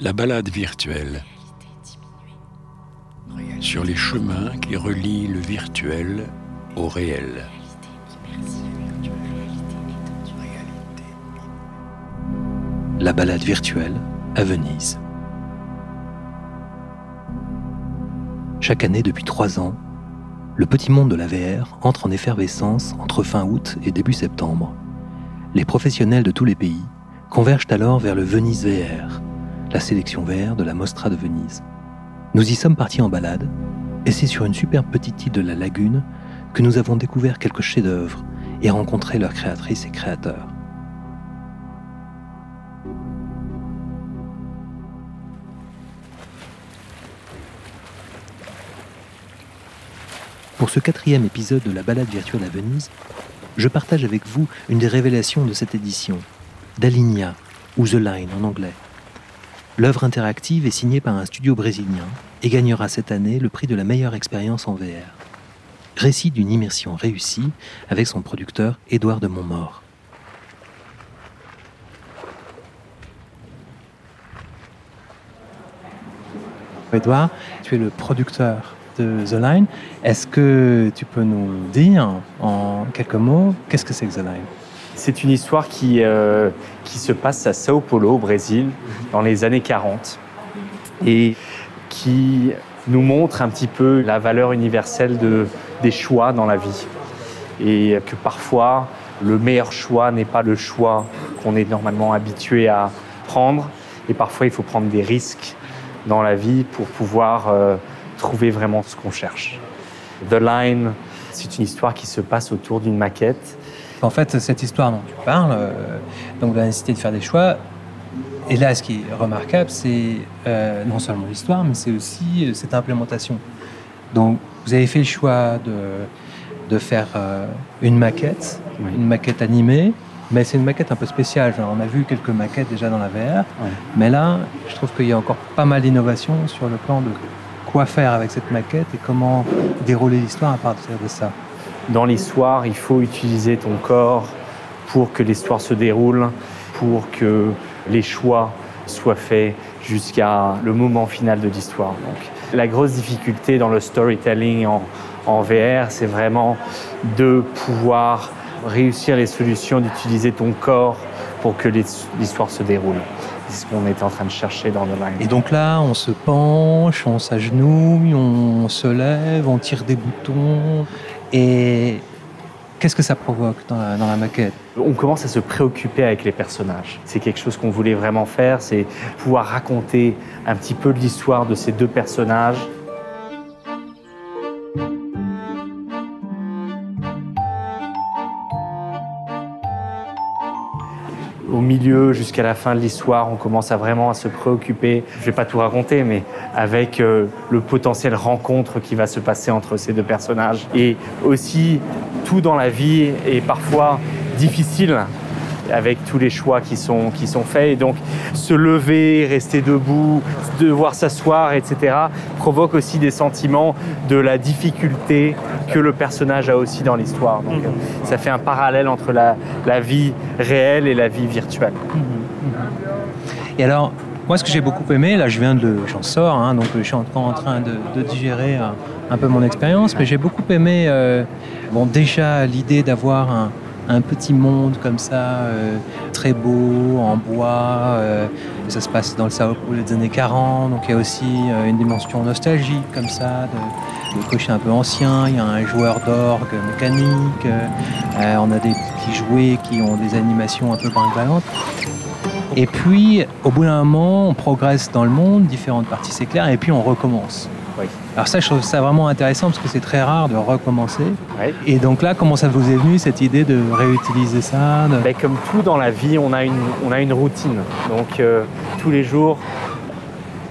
La balade virtuelle. Sur les chemins qui relient le virtuel au réel. La balade virtuelle à Venise. Chaque année depuis trois ans, le petit monde de la VR entre en effervescence entre fin août et début septembre. Les professionnels de tous les pays convergent alors vers le Venise VR, la sélection VR de la Mostra de Venise. Nous y sommes partis en balade, et c'est sur une superbe petite île de la lagune que nous avons découvert quelques chefs-d'œuvre et rencontré leurs créatrices et créateurs. Pour ce quatrième épisode de la balade virtuelle à Venise, je partage avec vous une des révélations de cette édition, d'Alinea, ou The Line en anglais. L'œuvre interactive est signée par un studio brésilien et gagnera cette année le prix de la meilleure expérience en VR. Récit d'une immersion réussie avec son producteur Édouard de Montmort. Édouard, tu es le producteur de The Line. Est-ce que tu peux nous dire en quelques mots qu'est-ce que c'est que The Line? C'est une histoire qui, euh, qui se passe à Sao Paulo, au Brésil, dans les années 40, et qui nous montre un petit peu la valeur universelle de, des choix dans la vie. Et que parfois, le meilleur choix n'est pas le choix qu'on est normalement habitué à prendre. Et parfois, il faut prendre des risques dans la vie pour pouvoir euh, trouver vraiment ce qu'on cherche. The Line, c'est une histoire qui se passe autour d'une maquette. En fait, cette histoire dont tu parles, euh, donc la nécessité de faire des choix, et là, ce qui est remarquable, c'est euh, non seulement l'histoire, mais c'est aussi euh, cette implémentation. Donc, vous avez fait le choix de, de faire une maquette, Oui. une maquette animée, mais c'est une maquette un peu spéciale. Genre, on a vu quelques maquettes déjà dans la VR, mais là, je trouve qu'il y a encore pas mal d'innovations sur le plan de quoi faire avec cette maquette et comment dérouler l'histoire à partir de ça. Dans l'histoire, il faut utiliser ton corps pour que l'histoire se déroule, pour que les choix soient faits jusqu'à le moment final de l'histoire. Donc, la grosse difficulté dans le storytelling en, en VR, c'est vraiment de pouvoir réussir les solutions, d'utiliser ton corps pour que l'his- l'histoire se déroule. C'est ce qu'on est en train de chercher dans The Line. Et donc là, on se penche, on s'agenouille, on se lève, on tire des boutons. Et qu'est-ce que ça provoque dans la, maquette? On commence à se préoccuper avec les personnages. C'est quelque chose qu'on voulait vraiment faire, c'est pouvoir raconter un petit peu l'histoire de ces deux personnages. Au milieu, jusqu'à la fin de l'histoire, on commence à vraiment à se préoccuper. Je vais pas tout raconter, mais avec euh, le potentiel rencontre qui va se passer entre ces deux personnages. Et aussi, tout dans la vie est parfois difficile avec tous les choix qui sont, qui sont faits. Et donc, se lever, rester debout, devoir s'asseoir, etc., provoque aussi des sentiments de la difficulté que le personnage a aussi dans l'histoire. Donc, euh, ça fait un parallèle entre la, la vie réelle et la vie virtuelle. Et alors, moi, ce que j'ai beaucoup aimé, là, je viens de, j'en sors, hein, donc je suis encore en train de, de digérer un, un peu mon expérience, mais j'ai beaucoup aimé, euh, bon, déjà l'idée d'avoir un, un petit monde comme ça, euh, très beau, en bois. euh, ça se passe dans le Sao Paulo des années 40, donc il y a aussi euh, une dimension nostalgique comme ça, de, de un peu ancien. Il y a un joueur d'orgue mécanique, on a des petits jouets qui ont des animations un peu brinque et puis, au bout d'un moment, on progresse dans le monde, différentes parties s'éclairent, et puis on recommence. Oui. Alors ça, je trouve ça vraiment intéressant parce que c'est très rare de recommencer. Et donc là, comment ça vous est venu cette idée de réutiliser ça de- Ben, comme tout dans la vie, on a une, on a une routine. Donc euh, tous les jours,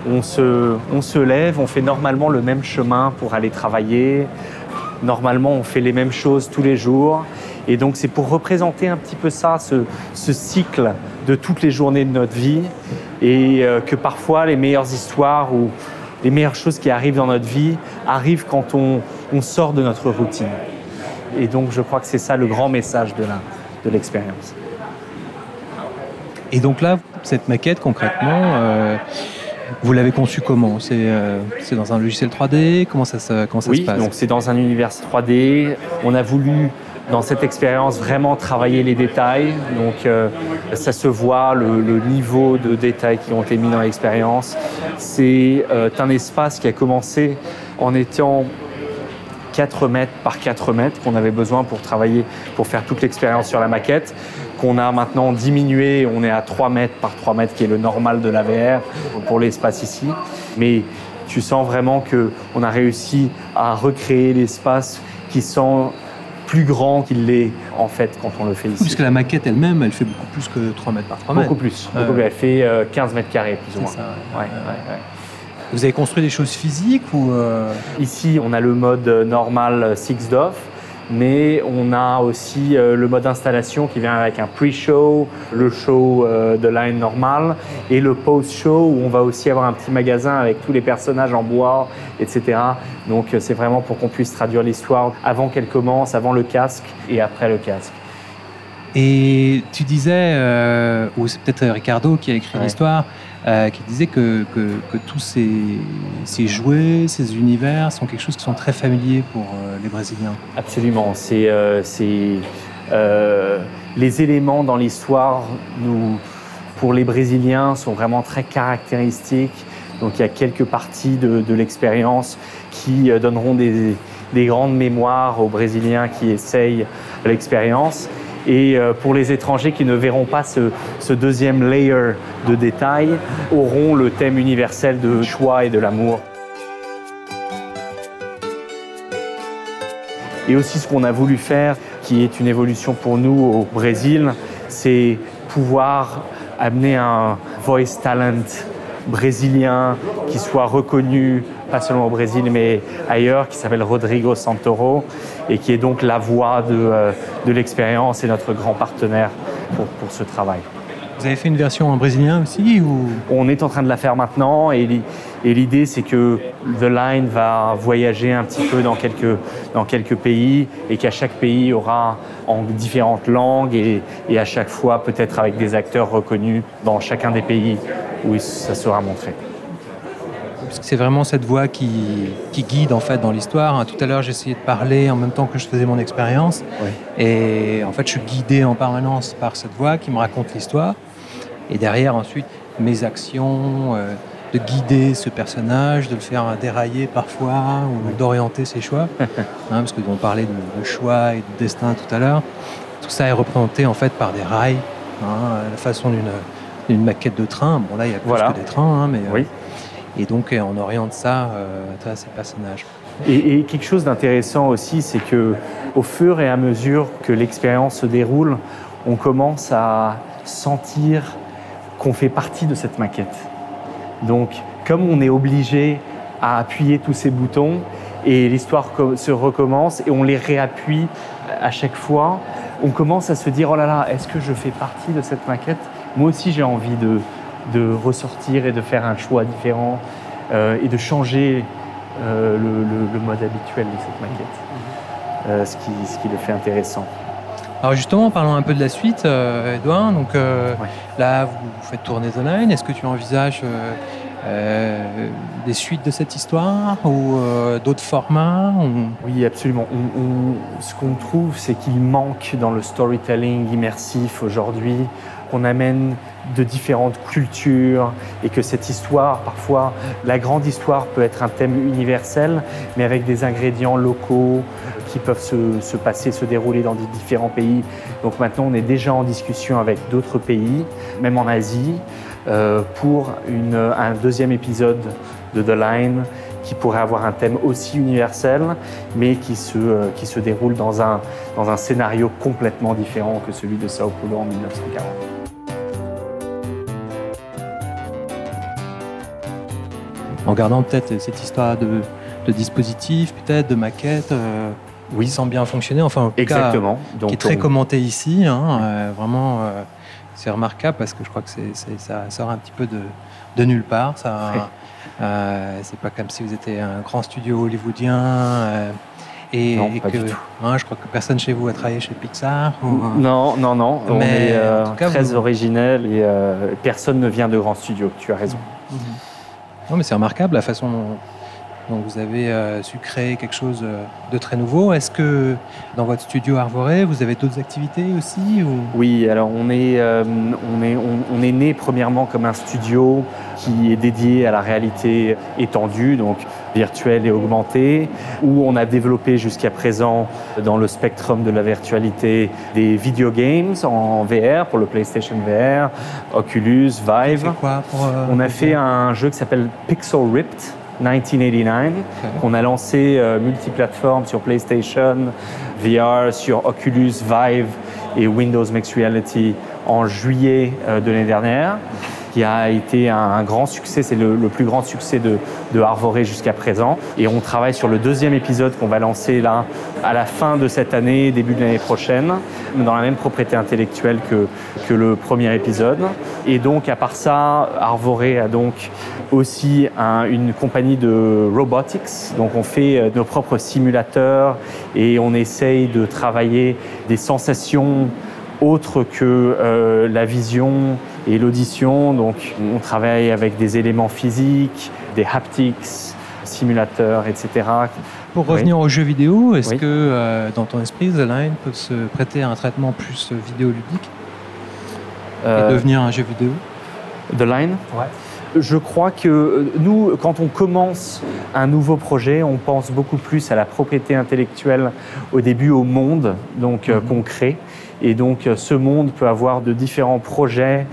on se, on se lève, on fait normalement le même chemin pour aller travailler. Normalement, on fait les mêmes choses tous les jours. Et donc c'est pour représenter un petit peu ça, ce, ce cycle de toutes les journées de notre vie. Et euh, que parfois les meilleures histoires ou les meilleures choses qui arrivent dans notre vie arrivent quand on, on sort de notre routine. Et donc je crois que c'est ça le grand message de la- de l'expérience. Et donc là, cette maquette, concrètement, euh, Vous l'avez conçu comment? C'est euh, c'est dans un logiciel 3D Comment ça, se- comment ça oui, se passe? donc c'est dans un univers 3D. On a voulu dans cette expérience vraiment travailler les détails. Donc euh, ça se voit le, niveau de détails qui ont été mis dans l'expérience. C'est euh, un espace qui a commencé en étant 4 mètres par 4 mètres qu'on avait besoin pour travailler, pour faire toute l'expérience sur la maquette, qu'on a maintenant diminué, on est à 3 mètres par 3 mètres, qui est le normal de la VR pour l'espace ici. Mais tu sens vraiment qu'on a réussi à recréer l'espace qui sent plus grand qu'il l'est en fait quand on le fait ici. Puisque la maquette elle-même, elle fait beaucoup plus que 3 mètres par 3 mètres. Beaucoup plus. Beaucoup. Elle fait euh, 15 mètres carrés plus ou moins. C'est ça, ouais. Ouais, ouais, ouais. Vous avez construit des choses physiques ou euh, Ici, on a le mode normal Six DOF, mais on a aussi euh, le mode installation qui vient avec un pre-show, le show euh, de line normal et le post-show où on va aussi avoir un petit magasin avec tous les personnages en bois, etc. Donc euh, c'est vraiment pour qu'on puisse traduire l'histoire avant qu'elle commence, avant le casque et après le casque. Et tu disais, euh, ou c'est peut-être Ricardo qui a écrit Ouais. l'histoire, euh, qui disait que, que, tous ces, ces jouets, ces univers sont quelque chose qui sont très familiers pour euh, les Brésiliens. Absolument. Euh, c'est, euh, les éléments dans l'histoire, pour les Brésiliens, sont vraiment très caractéristiques. Donc il y a quelques parties de, de l'expérience qui donneront des, des grandes mémoires aux Brésiliens qui essayent l'expérience. Et euh, pour les étrangers qui ne verront pas ce, ce deuxième layer de détails, auront le thème universel de choix et de l'amour. Et aussi ce qu'on a voulu faire, qui est une évolution pour nous au Brésil, c'est pouvoir amener un voice talent brésilien qui soit reconnu, pas seulement au Brésil, mais ailleurs, qui s'appelle Rodrigo Santoro, et qui est donc la voix de, euh, de l'expérience et notre grand partenaire pour, pour ce travail. Vous avez fait une version en brésilien aussi ou? On est en train de la faire maintenant et, et l'idée c'est que The Line va voyager un petit peu dans quelques, dans quelques pays et qu'à chaque pays aura en différentes langues et, et à chaque fois peut-être avec des acteurs reconnus dans chacun des pays où ça sera montré. C'est vraiment cette voix qui, qui guide en fait dans l'histoire. hein. Tout à l'heure, j'essayais de parler en même temps que je faisais mon expérience. Et en fait, je suis guidé en permanence par cette voix qui me raconte l'histoire. Et derrière, ensuite, mes actions, euh, de guider ce personnage, de le faire dérailler parfois, ou d'orienter ses choix. Hein, parce que on parlait de, de choix et de destin tout à l'heure. Tout ça est représenté en fait par des rails, hein, à la façon d'une maquette de train. Bon, là, il y a plus Voilà. que des trains, hein, mais euh, et donc, euh, on oriente ça euh, à ces personnages. Et, et quelque chose d'intéressant aussi, c'est que au fur et à mesure que l'expérience se déroule, on commence à sentir qu'on fait partie de cette maquette. Donc, comme on est obligé à appuyer tous ces boutons et l'histoire se recommence et on les réappuie à chaque fois, on commence à se dire oh là là, est-ce que je fais partie de cette maquette? Moi aussi, j'ai envie de, de ressortir et de faire un choix différent euh, et de changer euh, le, le- le mode habituel de cette maquette. Euh, ce, qui, ce qui le fait intéressant. Alors justement, parlons un peu de la suite, euh, Edouard. Donc euh, Ouais. là, vous, vous faites tourner The Line. Est-ce que tu envisages euh, euh, des suites de cette histoire ou d'autres formats ou- Oui, absolument. On- on- ce qu'on trouve, c'est qu'il manque dans le storytelling immersif aujourd'hui, qu'on amène de différentes cultures et que cette histoire, parfois, la grande histoire peut être un thème universel, mais avec des ingrédients locaux qui peuvent se, se passer, se dérouler dans des différents pays. Donc maintenant, on est déjà en discussion avec d'autres pays, même en Asie, euh, pour un deuxième épisode de The Line qui pourrait avoir un thème aussi universel, mais qui se, euh, qui se déroule dans un, dans un scénario complètement différent que celui de Sao Paulo en 1940. en gardant peut-être cette histoire de, de dispositif, peut-être de maquette, euh, Oui. semble bien fonctionner. Enfin, en cas, Exactement. Donc, qui est très on- commenté ici. hein, euh, vraiment, euh, c'est remarquable parce que je crois que c'est, c'est- ça sort un petit peu de, de nulle part. Ça, Ouais. euh, c'est pas comme si vous étiez un grand studio hollywoodien. et, Non, et pas que, du tout. hein, je crois que personne chez vous a travaillé chez Pixar. ou, Non, non, non. on Mais est en tout cas, très vous- originel et personne ne vient de grands studios. Tu as raison. Mhm. Non, mais c'est remarquable la façon dont donc vous avez euh, su créer quelque chose euh, de très nouveau. Est-ce que dans votre studio Arvoré, vous avez d'autres activités aussi Oui, alors on est, euh, on, est, on, est né premièrement comme un studio qui est dédié à la réalité étendue, donc virtuelle et augmentée, où on a développé jusqu'à présent dans le spectrum de la virtualité des video games en VR pour le PlayStation VR, Oculus, Vive. Quoi pour, on a fait un jeu qui s'appelle Pixel Ripped 1989, qu'on a lancé euh, multiplateforme sur PlayStation, VR, sur Oculus, Vive et Windows Mixed Reality en juillet euh, de l'année dernière qui a été un, grand succès. C'est le, plus grand succès de, de Arvoré jusqu'à présent. Et on travaille sur le deuxième épisode qu'on va lancer là à la fin de cette année, début de l'année prochaine, dans la même propriété intellectuelle que, que le premier épisode. Et donc, à part ça, Arvoré a donc aussi une compagnie de robotics. Donc, on fait euh, nos propres simulateurs et on essaye de travailler des sensations autres que euh, la vision et l'audition. Donc, on travaille avec des éléments physiques, des haptics, simulateurs, etc. Pour revenir aux jeux vidéo, est-ce que euh, dans ton esprit, The Line peut se prêter à un traitement plus vidéoludique euh, et devenir un jeu vidéo? The Line? Ouais. Je crois que nous, quand on commence un nouveau projet, on pense beaucoup plus à la propriété intellectuelle au début, au monde donc mm qu'on crée. Et donc ce monde peut avoir de différents projets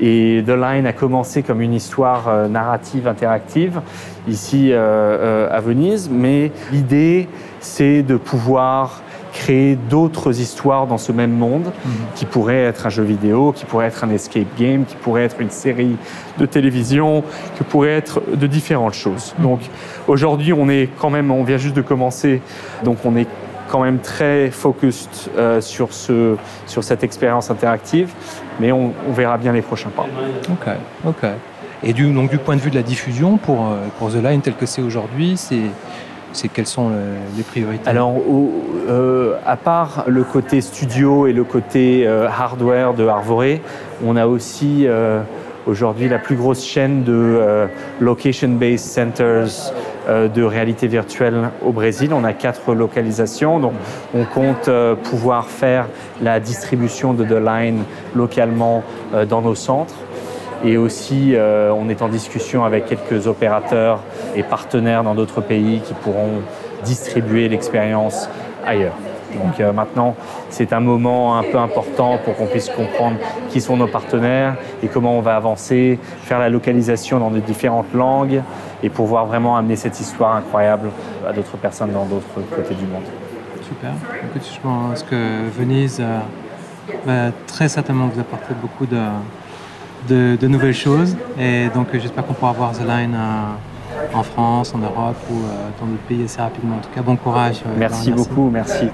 et The Line a commencé comme une histoire euh, narrative interactive ici euh, euh, à Venise, mais l'idée c'est de pouvoir créer d'autres histoires dans ce même monde, mhm. qui pourrait être un jeu vidéo, qui pourrait être un escape game, qui pourrait être une série de télévision, qui pourrait être de différentes choses. Mhm. Donc aujourd'hui, on est quand même, on vient juste de commencer, donc on est quand même très focused euh, sur, ce, sur cette expérience interactive, mais on, verra bien les prochains pas. Ok, ok. Et du, donc, du point de vue de la diffusion, pour, euh, pour The Line tel que c'est aujourd'hui, c'est c'est quelles sont les priorités? Alors, euh, à part le côté studio et le côté hardware de Arvoré, on a aussi aujourd'hui la plus grosse chaîne de location-based centers de réalité virtuelle au Brésil. On a quatre localisations, donc on compte euh, pouvoir faire la distribution de The Line localement euh, dans nos centres. Et aussi, on est en discussion avec quelques opérateurs et partenaires dans d'autres pays qui pourront distribuer l'expérience ailleurs. Donc euh, maintenant, c'est un moment un peu important pour qu'on puisse comprendre qui sont nos partenaires et comment on va avancer, faire la localisation dans les différentes langues et pouvoir vraiment amener cette histoire incroyable à d'autres personnes dans d'autres côtés du monde. Super. Écoute, je pense que Venise euh, va très certainement vous apporter beaucoup de, de, nouvelles choses et donc j'espère qu'on pourra voir The Line. Euh, en France, en Europe ou dans d'autres pays assez rapidement. En tout cas, bon courage. merci beaucoup, merci.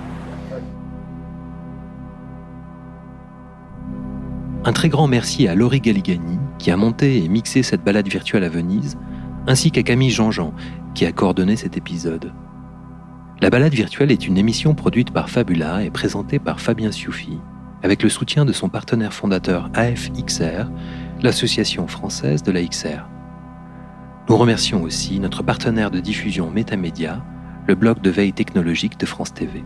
Un très grand merci à Laurie Galligani qui a monté et mixé cette balade virtuelle à Venise, ainsi qu'à Camille Jean-Jean qui a coordonné cet épisode. La balade virtuelle est une émission produite par Fabula et présentée par Fabien Sioufi, avec le soutien de son partenaire fondateur AFXR, l'association française de la XR. Nous remercions aussi notre partenaire de diffusion Métamédia, le blog de veille technologique de France TV.